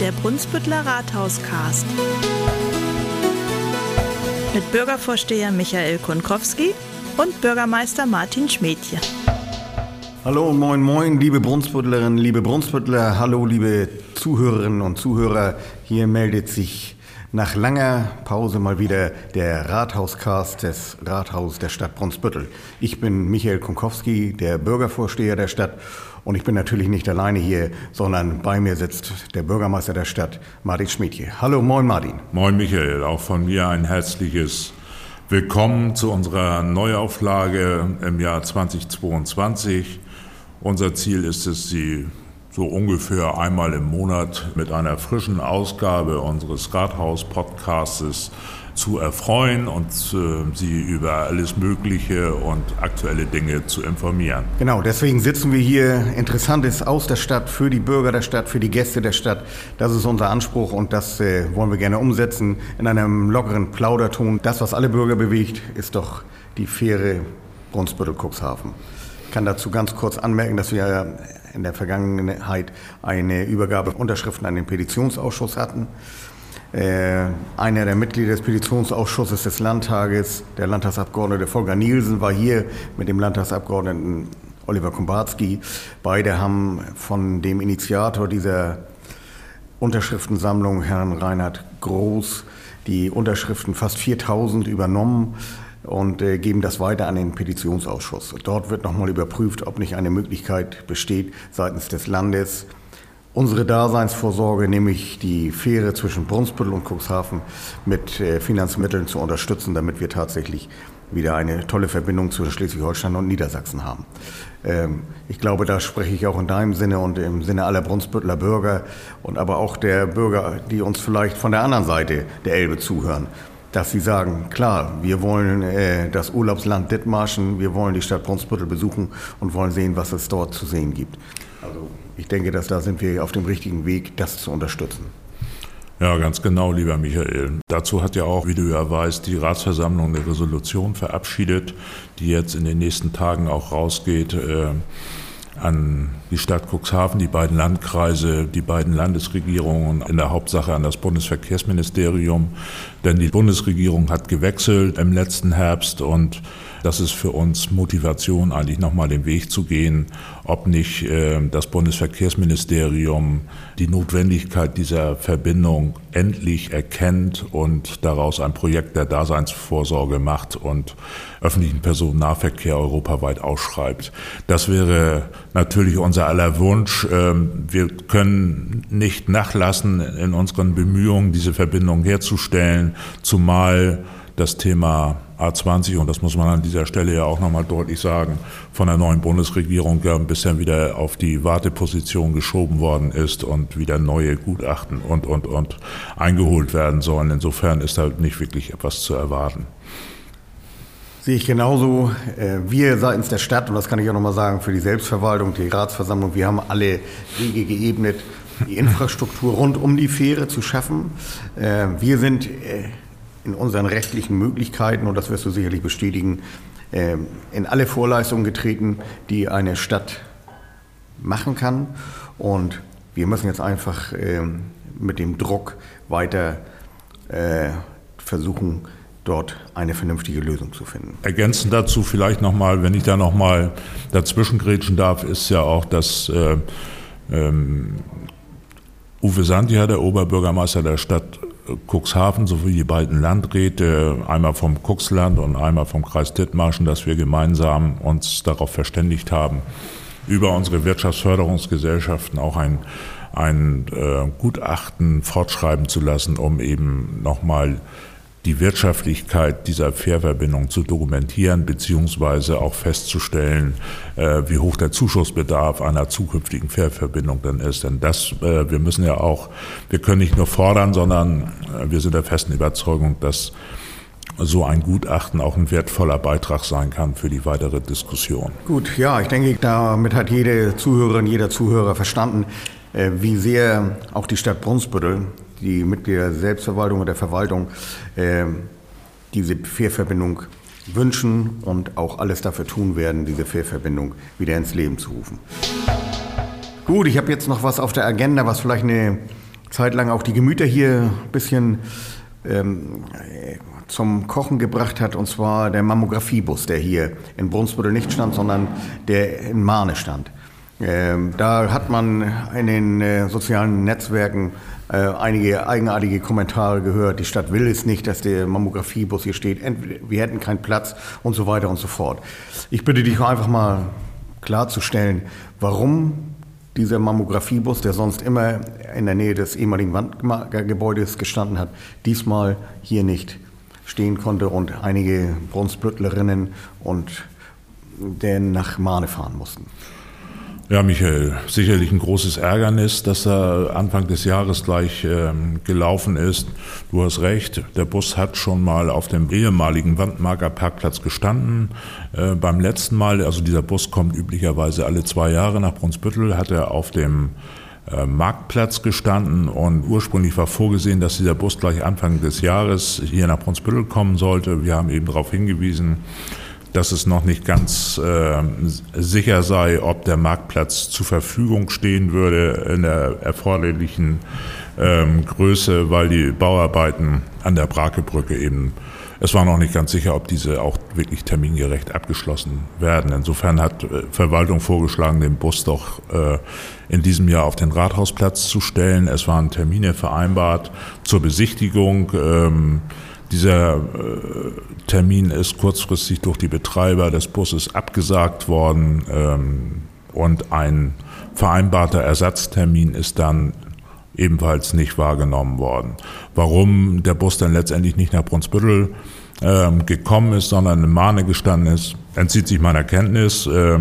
der Brunsbüttler Rathauscast. Mit Bürgervorsteher Michael Konkowski und Bürgermeister Martin Schmädje. Hallo und moin moin, liebe Brunsbüttlerinnen, liebe Brunsbüttler, hallo liebe Zuhörerinnen und Zuhörer. Hier meldet sich nach langer Pause mal wieder der Rathauscast des Rathaus der Stadt Brunsbüttel. Ich bin Michael Konkowski, der Bürgervorsteher der Stadt und ich bin natürlich nicht alleine hier, sondern bei mir sitzt der Bürgermeister der Stadt, Martin Schmiedje. Hallo, moin Martin. Moin Michael, auch von mir ein herzliches Willkommen zu unserer Neuauflage im Jahr 2022. Unser Ziel ist es, Sie so ungefähr einmal im Monat mit einer frischen Ausgabe unseres Rathaus-Podcastes zu erfreuen und äh, sie über alles Mögliche und aktuelle Dinge zu informieren. Genau, deswegen sitzen wir hier. Interessantes aus der Stadt, für die Bürger der Stadt, für die Gäste der Stadt. Das ist unser Anspruch und das äh, wollen wir gerne umsetzen in einem lockeren Plauderton. Das, was alle Bürger bewegt, ist doch die Fähre Brunsbüttel-Cuxhaven. Ich kann dazu ganz kurz anmerken, dass wir in der Vergangenheit eine Übergabe von Unterschriften an den Petitionsausschuss hatten. Äh, einer der Mitglieder des Petitionsausschusses des Landtages, der Landtagsabgeordnete Volker Nielsen, war hier mit dem Landtagsabgeordneten Oliver Kumbarski. Beide haben von dem Initiator dieser Unterschriftensammlung, Herrn Reinhard Groß, die Unterschriften fast 4000 übernommen und äh, geben das weiter an den Petitionsausschuss. Dort wird nochmal überprüft, ob nicht eine Möglichkeit besteht, seitens des Landes unsere Daseinsvorsorge, nämlich die Fähre zwischen Brunsbüttel und Cuxhaven mit äh, Finanzmitteln zu unterstützen, damit wir tatsächlich wieder eine tolle Verbindung zwischen Schleswig-Holstein und Niedersachsen haben. Ähm, ich glaube, da spreche ich auch in deinem Sinne und im Sinne aller Brunsbüttler Bürger und aber auch der Bürger, die uns vielleicht von der anderen Seite der Elbe zuhören dass sie sagen, klar, wir wollen äh, das Urlaubsland Dithmarschen, wir wollen die Stadt Brunsbüttel besuchen und wollen sehen, was es dort zu sehen gibt. Also ich denke, dass da sind wir auf dem richtigen Weg, das zu unterstützen. Ja, ganz genau, lieber Michael. Dazu hat ja auch, wie du ja weißt, die Ratsversammlung eine Resolution verabschiedet, die jetzt in den nächsten Tagen auch rausgeht. Äh, an die Stadt Cuxhaven, die beiden Landkreise, die beiden Landesregierungen, in der Hauptsache an das Bundesverkehrsministerium. Denn die Bundesregierung hat gewechselt im letzten Herbst und das ist für uns Motivation, eigentlich nochmal den Weg zu gehen, ob nicht äh, das Bundesverkehrsministerium die Notwendigkeit dieser Verbindung endlich erkennt und daraus ein Projekt der Daseinsvorsorge macht und öffentlichen Personennahverkehr europaweit ausschreibt. Das wäre natürlich unser aller Wunsch. Ähm, wir können nicht nachlassen in unseren Bemühungen, diese Verbindung herzustellen, zumal das Thema A20, und das muss man an dieser Stelle ja auch nochmal deutlich sagen, von der neuen Bundesregierung ja bisschen wieder auf die Warteposition geschoben worden ist und wieder neue Gutachten und, und, und eingeholt werden sollen. Insofern ist da nicht wirklich etwas zu erwarten. Sehe ich genauso. Äh, wir seitens der Stadt, und das kann ich auch nochmal sagen, für die Selbstverwaltung, die Ratsversammlung, wir haben alle Wege geebnet, die Infrastruktur rund um die Fähre zu schaffen. Äh, wir sind äh, in unseren rechtlichen Möglichkeiten, und das wirst du sicherlich bestätigen, in alle Vorleistungen getreten, die eine Stadt machen kann. Und wir müssen jetzt einfach mit dem Druck weiter versuchen, dort eine vernünftige Lösung zu finden. Ergänzend dazu vielleicht nochmal, wenn ich da nochmal dazwischen grätschen darf, ist ja auch, dass äh, ähm, Uwe Sandia, der Oberbürgermeister der Stadt Cuxhaven sowie die beiden Landräte, einmal vom Cuxland und einmal vom Kreis Dithmarschen, dass wir gemeinsam uns darauf verständigt haben, über unsere Wirtschaftsförderungsgesellschaften auch ein, ein äh, Gutachten fortschreiben zu lassen, um eben nochmal die Wirtschaftlichkeit dieser Fährverbindung zu dokumentieren beziehungsweise auch festzustellen, äh, wie hoch der Zuschussbedarf einer zukünftigen Fährverbindung dann ist. Denn das, äh, wir müssen ja auch, wir können nicht nur fordern, sondern äh, wir sind der festen Überzeugung, dass so ein Gutachten auch ein wertvoller Beitrag sein kann für die weitere Diskussion. Gut, ja, ich denke, damit hat jede Zuhörerin, jeder Zuhörer verstanden, wie sehr auch die Stadt Brunsbüttel die Mitglieder der Selbstverwaltung und der Verwaltung äh, diese Fährverbindung wünschen und auch alles dafür tun werden, diese Fährverbindung wieder ins Leben zu rufen. Gut, ich habe jetzt noch was auf der Agenda, was vielleicht eine zeitlang auch die Gemüter hier ein bisschen ähm, zum Kochen gebracht hat, und zwar der Mammografiebus, der hier in Brunsbüttel nicht stand, sondern der in Mahne stand. Ähm, da hat man in den äh, sozialen Netzwerken äh, einige eigenartige Kommentare gehört. Die Stadt will es nicht, dass der Mammografiebus hier steht. wir hätten keinen Platz und so weiter und so fort. Ich bitte dich einfach mal klarzustellen, warum dieser Mammografiebus, der sonst immer in der Nähe des ehemaligen Wandgebäudes gestanden hat, diesmal hier nicht stehen konnte und einige Brunsbüttlerinnen und den nach Mahne fahren mussten. Ja, Michael, sicherlich ein großes Ärgernis, dass er Anfang des Jahres gleich ähm, gelaufen ist. Du hast recht, der Bus hat schon mal auf dem ehemaligen Wandmarker Parkplatz gestanden. Äh, beim letzten Mal, also dieser Bus kommt üblicherweise alle zwei Jahre nach Brunsbüttel, hat er auf dem äh, Marktplatz gestanden und ursprünglich war vorgesehen, dass dieser Bus gleich Anfang des Jahres hier nach Brunsbüttel kommen sollte. Wir haben eben darauf hingewiesen, dass es noch nicht ganz äh, sicher sei, ob der Marktplatz zur Verfügung stehen würde in der erforderlichen ähm, Größe, weil die Bauarbeiten an der Brakebrücke eben es war noch nicht ganz sicher, ob diese auch wirklich termingerecht abgeschlossen werden. Insofern hat äh, Verwaltung vorgeschlagen, den Bus doch äh, in diesem Jahr auf den Rathausplatz zu stellen. Es waren Termine vereinbart zur Besichtigung. Ähm, dieser äh, Termin ist kurzfristig durch die Betreiber des Busses abgesagt worden ähm, und ein vereinbarter Ersatztermin ist dann ebenfalls nicht wahrgenommen worden. Warum der Bus dann letztendlich nicht nach Brunsbüttel äh, gekommen ist, sondern in Mahne gestanden ist, entzieht sich meiner Kenntnis. Äh,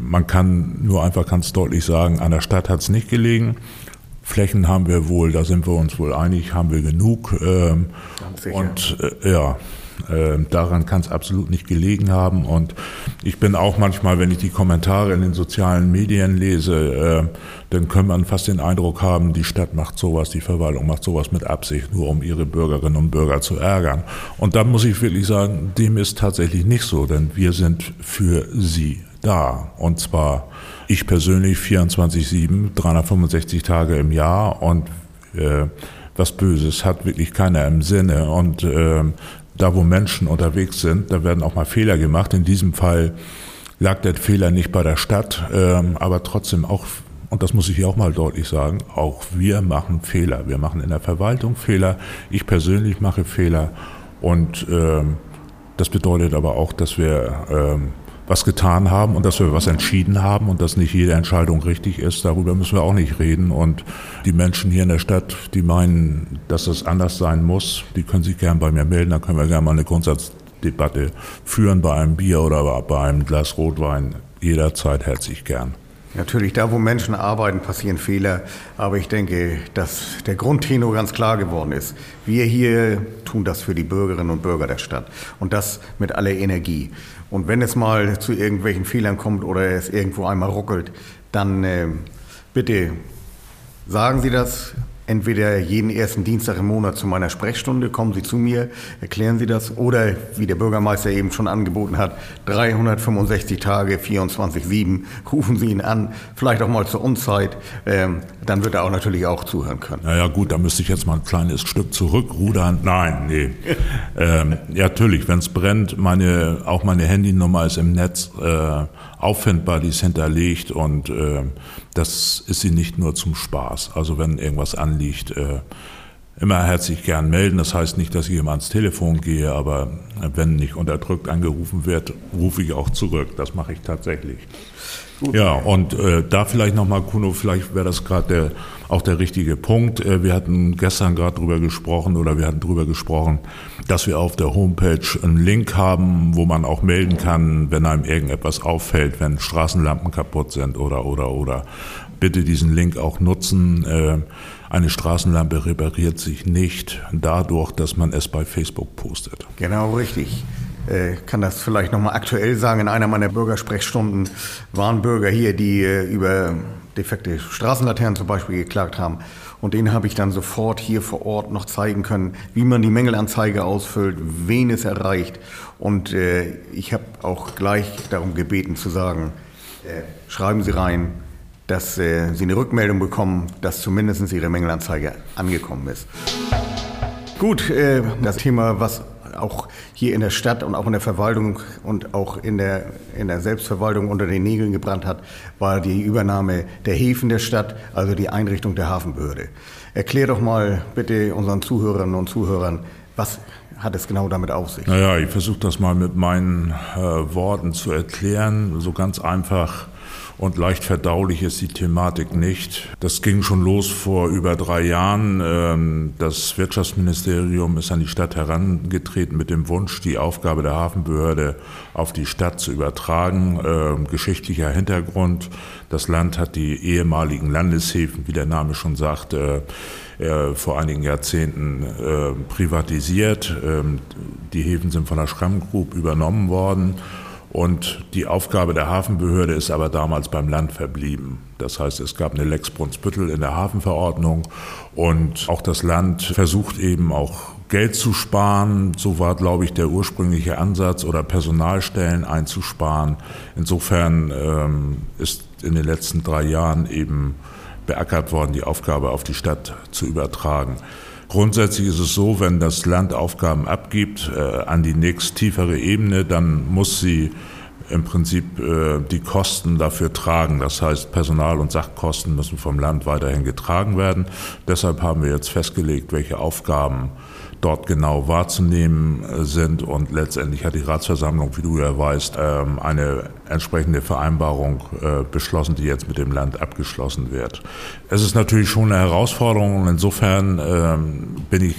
man kann nur einfach ganz deutlich sagen, an der Stadt hat es nicht gelegen. Flächen haben wir wohl, da sind wir uns wohl einig, haben wir genug. Ähm, und äh, ja, äh, daran kann es absolut nicht gelegen haben. Und ich bin auch manchmal, wenn ich die Kommentare in den sozialen Medien lese, äh, dann kann man fast den Eindruck haben, die Stadt macht sowas, die Verwaltung macht sowas mit Absicht, nur um ihre Bürgerinnen und Bürger zu ärgern. Und da muss ich wirklich sagen, dem ist tatsächlich nicht so, denn wir sind für sie da. Und zwar ich persönlich 24-7, 365 Tage im Jahr und äh, was Böses hat wirklich keiner im Sinne. Und äh, da, wo Menschen unterwegs sind, da werden auch mal Fehler gemacht. In diesem Fall lag der Fehler nicht bei der Stadt, ähm, aber trotzdem auch, und das muss ich hier auch mal deutlich sagen, auch wir machen Fehler. Wir machen in der Verwaltung Fehler. Ich persönlich mache Fehler. Und ähm, das bedeutet aber auch, dass wir ähm, was getan haben und dass wir was entschieden haben und dass nicht jede Entscheidung richtig ist, darüber müssen wir auch nicht reden. Und die Menschen hier in der Stadt, die meinen, dass es anders sein muss, die können sich gern bei mir melden, dann können wir gerne mal eine Grundsatzdebatte führen bei einem Bier oder bei einem Glas Rotwein. Jederzeit herzlich gern. Natürlich, da wo Menschen arbeiten, passieren Fehler. Aber ich denke, dass der Grundtenor ganz klar geworden ist. Wir hier tun das für die Bürgerinnen und Bürger der Stadt. Und das mit aller Energie. Und wenn es mal zu irgendwelchen Fehlern kommt oder es irgendwo einmal ruckelt, dann äh, bitte sagen Sie das entweder jeden ersten Dienstag im Monat zu meiner Sprechstunde, kommen Sie zu mir, erklären Sie das, oder wie der Bürgermeister eben schon angeboten hat, 365 Tage, 24-7, rufen Sie ihn an, vielleicht auch mal zur Unzeit, ähm, dann wird er auch natürlich auch zuhören können. Naja gut, da müsste ich jetzt mal ein kleines Stück zurückrudern. Nein, nee. ähm, ja, natürlich, wenn es brennt, meine, auch meine Handynummer ist im Netz äh, auffindbar, die ist hinterlegt und äh, das ist sie nicht nur zum Spaß. Also wenn irgendwas anliegt, äh, immer herzlich gern melden. Das heißt nicht, dass ich immer ans Telefon gehe, aber wenn nicht unterdrückt angerufen wird, rufe ich auch zurück. Das mache ich tatsächlich. Gut. Ja, und äh, da vielleicht nochmal, Kuno, vielleicht wäre das gerade der, auch der richtige Punkt. Äh, wir hatten gestern gerade drüber gesprochen oder wir hatten drüber gesprochen, dass wir auf der Homepage einen Link haben, wo man auch melden kann, wenn einem irgendetwas auffällt, wenn Straßenlampen kaputt sind oder, oder, oder. Bitte diesen Link auch nutzen. Äh, eine Straßenlampe repariert sich nicht dadurch, dass man es bei Facebook postet. Genau richtig äh, kann das vielleicht nochmal aktuell sagen. In einer meiner Bürgersprechstunden waren Bürger hier, die über defekte Straßenlaternen zum Beispiel geklagt haben. Und denen habe ich dann sofort hier vor Ort noch zeigen können, wie man die Mängelanzeige ausfüllt, wen es erreicht. Und äh, ich habe auch gleich darum gebeten zu sagen, äh, schreiben Sie rein, dass äh, Sie eine Rückmeldung bekommen, dass zumindest Ihre Mängelanzeige angekommen ist. Gut, äh, das Thema, was auch hier in der Stadt und auch in der Verwaltung und auch in der, in der Selbstverwaltung unter den Nägeln gebrannt hat, war die Übernahme der Häfen der Stadt, also die Einrichtung der Hafenbehörde. Erklär doch mal bitte unseren Zuhörerinnen und Zuhörern, was hat es genau damit auf sich? Naja, ich versuche das mal mit meinen äh, Worten zu erklären. So ganz einfach und leicht verdaulich ist die Thematik nicht. Das ging schon los vor über drei Jahren. Ähm, das Wirtschaftsministerium ist an die Stadt herangetreten mit dem Wunsch, die Aufgabe der Hafenbehörde auf die Stadt zu übertragen. Ähm, geschichtlicher Hintergrund. Das Land hat die ehemaligen Landeshäfen, wie der Name schon sagt, äh, äh, vor einigen Jahrzehnten äh, privatisiert. Ähm, die Häfen sind von der Schramm Group übernommen worden. Und die Aufgabe der Hafenbehörde ist aber damals beim Land verblieben. Das heißt, es gab eine Lex Brunsbüttel in der Hafenverordnung und auch das Land versucht eben auch Geld zu sparen. So war, glaube ich, der ursprüngliche Ansatz oder Personalstellen einzusparen. Insofern ähm, ist in den letzten drei Jahren eben beackert worden, die Aufgabe auf die Stadt zu übertragen. Grundsätzlich ist es so, wenn das Land Aufgaben abgibt äh, an die nächst tiefere Ebene, dann muss sie im Prinzip äh, die Kosten dafür tragen. Das heißt, Personal- und Sachkosten müssen vom Land weiterhin getragen werden. Deshalb haben wir jetzt festgelegt, welche Aufgaben dort genau wahrzunehmen äh, sind. Und letztendlich hat die Ratsversammlung, wie du ja weißt, ähm, eine entsprechende Vereinbarung äh, beschlossen, die jetzt mit dem Land abgeschlossen wird. Es ist natürlich schon eine Herausforderung und insofern ähm, bin ich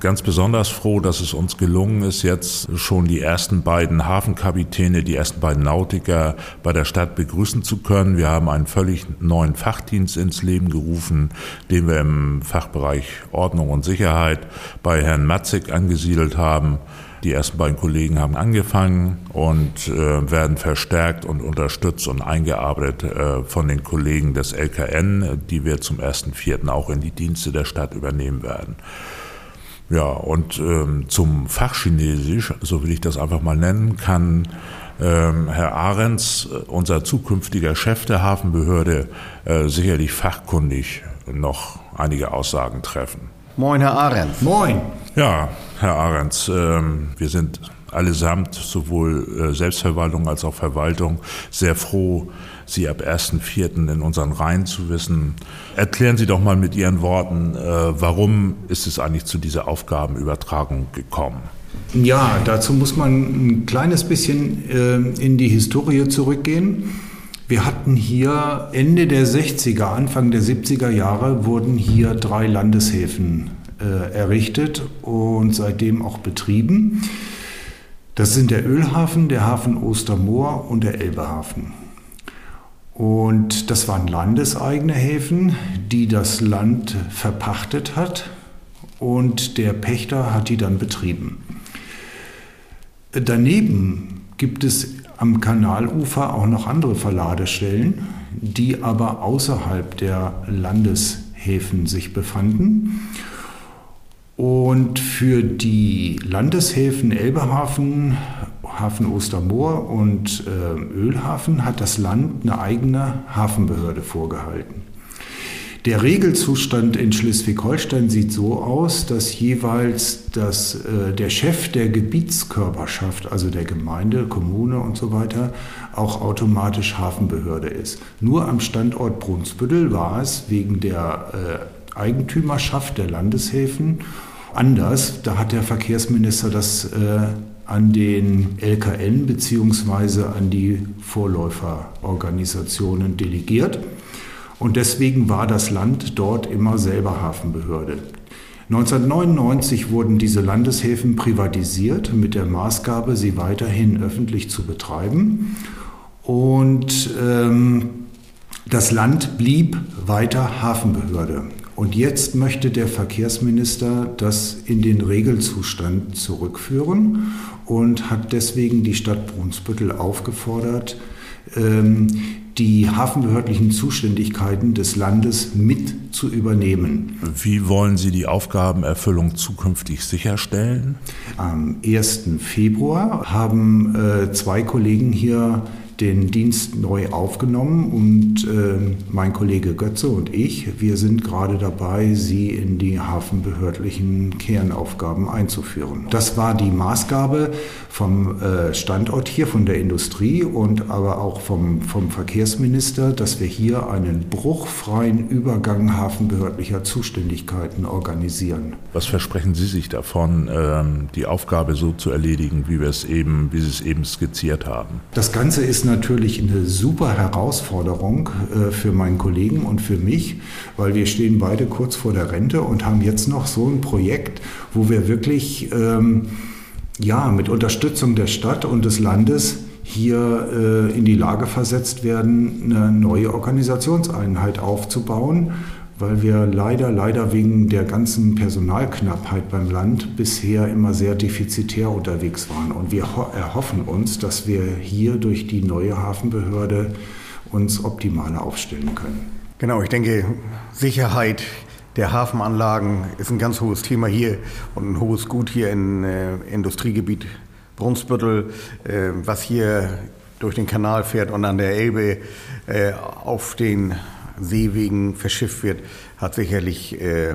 ganz besonders froh, dass es uns gelungen ist, jetzt schon die ersten beiden Hafenkapitäne, die ersten beiden Nautiker bei der Stadt begrüßen zu können. Wir haben einen völlig neuen Fachdienst ins Leben gerufen, den wir im Fachbereich Ordnung und Sicherheit bei Herrn Matzig angesiedelt haben. Die ersten beiden Kollegen haben angefangen und äh, werden verstärkt und unterstützt und eingearbeitet äh, von den Kollegen des LKN, die wir zum 1.4. auch in die Dienste der Stadt übernehmen werden. Ja, und ähm, zum Fachchinesisch, so will ich das einfach mal nennen, kann ähm, Herr Ahrens, äh, unser zukünftiger Chef der Hafenbehörde, äh, sicherlich fachkundig noch einige Aussagen treffen. Moin, Herr Ahrens. Moin. Ja, Herr Ahrens, ähm, wir sind allesamt, sowohl äh, Selbstverwaltung als auch Verwaltung, sehr froh, Sie ab 1.4. in unseren Reihen zu wissen. Erklären Sie doch mal mit Ihren Worten, äh, warum ist es eigentlich zu dieser Aufgabenübertragung gekommen? Ja, dazu muss man ein kleines bisschen äh, in die Historie zurückgehen. Wir hatten hier Ende der 60er, Anfang der 70er Jahre wurden hier drei Landeshäfen errichtet und seitdem auch betrieben. Das sind der Ölhafen, der Hafen Ostermoor und der Elbehafen. Und das waren landeseigene Häfen, die das Land verpachtet hat und der Pächter hat die dann betrieben. Daneben gibt es am Kanalufer auch noch andere Verladestellen, die aber außerhalb der Landeshäfen sich befanden. Und für die Landeshäfen Elbehafen, Hafen Ostermoor und äh, Ölhafen hat das Land eine eigene Hafenbehörde vorgehalten. Der Regelzustand in Schleswig-Holstein sieht so aus, dass jeweils das, äh, der Chef der Gebietskörperschaft, also der Gemeinde, Kommune und so weiter, auch automatisch Hafenbehörde ist. Nur am Standort Brunsbüttel war es wegen der äh, Eigentümerschaft der Landeshäfen anders. Da hat der Verkehrsminister das äh, an den LKN bzw. an die Vorläuferorganisationen delegiert. Und deswegen war das Land dort immer selber Hafenbehörde. 1999 wurden diese Landeshäfen privatisiert mit der Maßgabe, sie weiterhin öffentlich zu betreiben. Und ähm, das Land blieb weiter Hafenbehörde. Und jetzt möchte der Verkehrsminister das in den Regelzustand zurückführen und hat deswegen die Stadt Brunsbüttel aufgefordert, ähm, die hafenbehördlichen Zuständigkeiten des Landes mit zu übernehmen. Wie wollen Sie die Aufgabenerfüllung zukünftig sicherstellen? Am 1. Februar haben äh, zwei Kollegen hier den Dienst neu aufgenommen und äh, mein Kollege Götze und ich, wir sind gerade dabei, sie in die hafenbehördlichen Kernaufgaben einzuführen. Das war die Maßgabe vom äh, Standort hier, von der Industrie und aber auch vom, vom Verkehrsminister, dass wir hier einen bruchfreien Übergang hafenbehördlicher Zuständigkeiten organisieren. Was versprechen Sie sich davon, ähm, die Aufgabe so zu erledigen, wie wir es eben, wie Sie es eben skizziert haben? Das Ganze ist natürlich eine super Herausforderung äh, für meinen Kollegen und für mich, weil wir stehen beide kurz vor der Rente und haben jetzt noch so ein Projekt, wo wir wirklich ähm, ja, mit Unterstützung der Stadt und des Landes hier äh, in die Lage versetzt werden, eine neue Organisationseinheit aufzubauen, weil wir leider, leider wegen der ganzen Personalknappheit beim Land bisher immer sehr defizitär unterwegs waren. Und wir erhoffen uns, dass wir hier durch die neue Hafenbehörde uns optimaler aufstellen können. Genau, ich denke, Sicherheit der Hafenanlagen ist ein ganz hohes Thema hier und ein hohes Gut hier im äh, Industriegebiet Brunsbüttel, äh, was hier durch den Kanal fährt und an der Elbe äh, auf den Seewegen verschifft wird, hat sicherlich äh,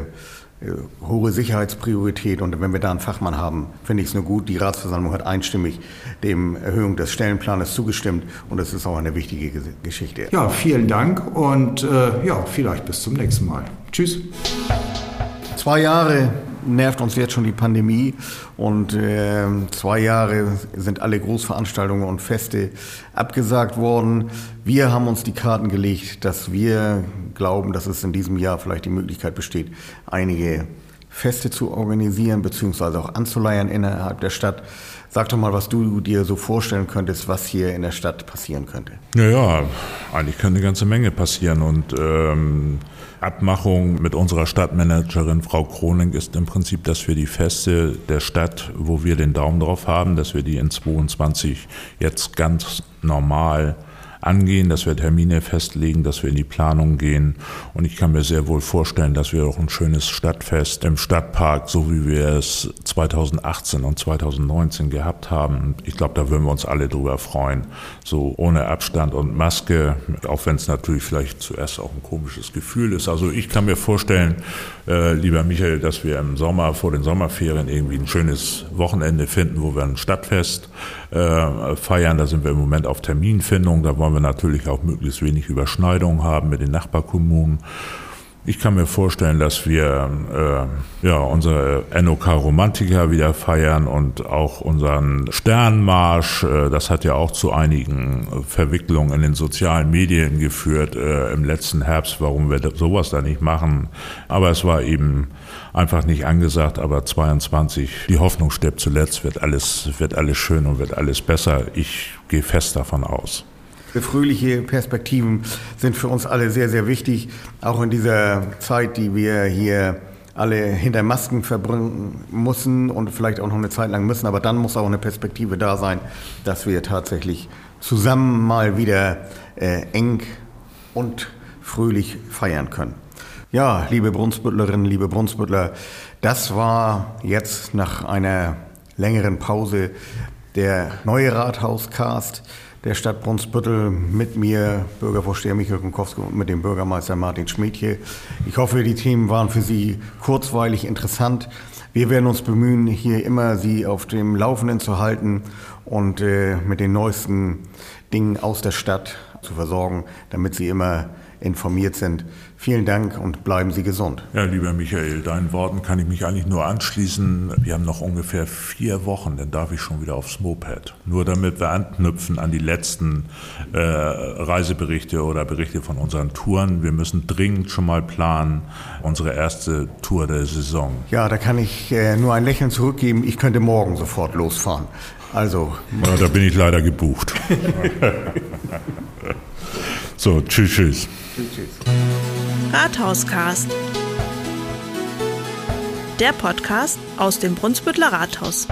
äh, hohe Sicherheitspriorität und wenn wir da einen Fachmann haben, finde ich es nur gut. Die Ratsversammlung hat einstimmig dem Erhöhung des Stellenplanes zugestimmt und das ist auch eine wichtige Geschichte. Ja, vielen Dank und äh, ja, vielleicht bis zum nächsten Mal. Tschüss. Zwei Jahre nervt uns jetzt schon die Pandemie und äh, zwei Jahre sind alle Großveranstaltungen und Feste abgesagt worden. Wir haben uns die Karten gelegt, dass wir glauben, dass es in diesem Jahr vielleicht die Möglichkeit besteht, einige Feste zu organisieren beziehungsweise auch anzuleiern innerhalb der Stadt. Sag doch mal, was du dir so vorstellen könntest, was hier in der Stadt passieren könnte. Naja, eigentlich kann eine ganze Menge passieren und ähm Abmachung mit unserer Stadtmanagerin Frau Kroning ist im Prinzip, dass wir die Feste der Stadt, wo wir den Daumen drauf haben, dass wir die in 22 jetzt ganz normal angehen, dass wir Termine festlegen, dass wir in die Planung gehen. Und ich kann mir sehr wohl vorstellen, dass wir auch ein schönes Stadtfest im Stadtpark, so wie wir es 2018 und 2019 gehabt haben. Ich glaube, da würden wir uns alle drüber freuen. So ohne Abstand und Maske, auch wenn es natürlich vielleicht zuerst auch ein komisches Gefühl ist. Also ich kann mir vorstellen, äh, lieber Michael, dass wir im Sommer vor den Sommerferien irgendwie ein schönes Wochenende finden, wo wir ein Stadtfest äh, feiern. Da sind wir im Moment auf Terminfindung. Da wollen wir natürlich auch möglichst wenig Überschneidungen haben mit den Nachbarkommunen. Ich kann mir vorstellen, dass wir äh, ja, unsere NOK Romantiker wieder feiern und auch unseren Sternmarsch. Äh, das hat ja auch zu einigen Verwicklungen in den sozialen Medien geführt äh, im letzten Herbst, warum wir sowas da nicht machen. Aber es war eben einfach nicht angesagt. Aber 22, die Hoffnung stirbt zuletzt, wird alles, wird alles schön und wird alles besser. Ich gehe fest davon aus. Fröhliche Perspektiven sind für uns alle sehr, sehr wichtig, auch in dieser Zeit, die wir hier alle hinter Masken verbringen müssen und vielleicht auch noch eine Zeit lang müssen. Aber dann muss auch eine Perspektive da sein, dass wir tatsächlich zusammen mal wieder äh, eng und fröhlich feiern können. Ja, liebe Brunsbüttlerinnen, liebe Brunsbüttler, das war jetzt nach einer längeren Pause der neue Rathauscast der Stadt Brunsbüttel mit mir, Bürgervorsteher Michael Kunkowski und mit dem Bürgermeister Martin Schmidtje. Ich hoffe, die Themen waren für Sie kurzweilig interessant. Wir werden uns bemühen, hier immer Sie auf dem Laufenden zu halten und äh, mit den neuesten Dingen aus der Stadt zu versorgen, damit Sie immer informiert sind. Vielen Dank und bleiben Sie gesund. Ja, lieber Michael, deinen Worten kann ich mich eigentlich nur anschließen. Wir haben noch ungefähr vier Wochen, dann darf ich schon wieder aufs Moped. Nur damit wir anknüpfen an die letzten äh, Reiseberichte oder Berichte von unseren Touren. Wir müssen dringend schon mal planen, unsere erste Tour der Saison. Ja, da kann ich äh, nur ein Lächeln zurückgeben. Ich könnte morgen sofort losfahren. Also. Ja, da bin ich leider gebucht. so, tschüss, tschüss. Tschüss, tschüss. Rathauscast. Der Podcast aus dem Brunsbüttler Rathaus.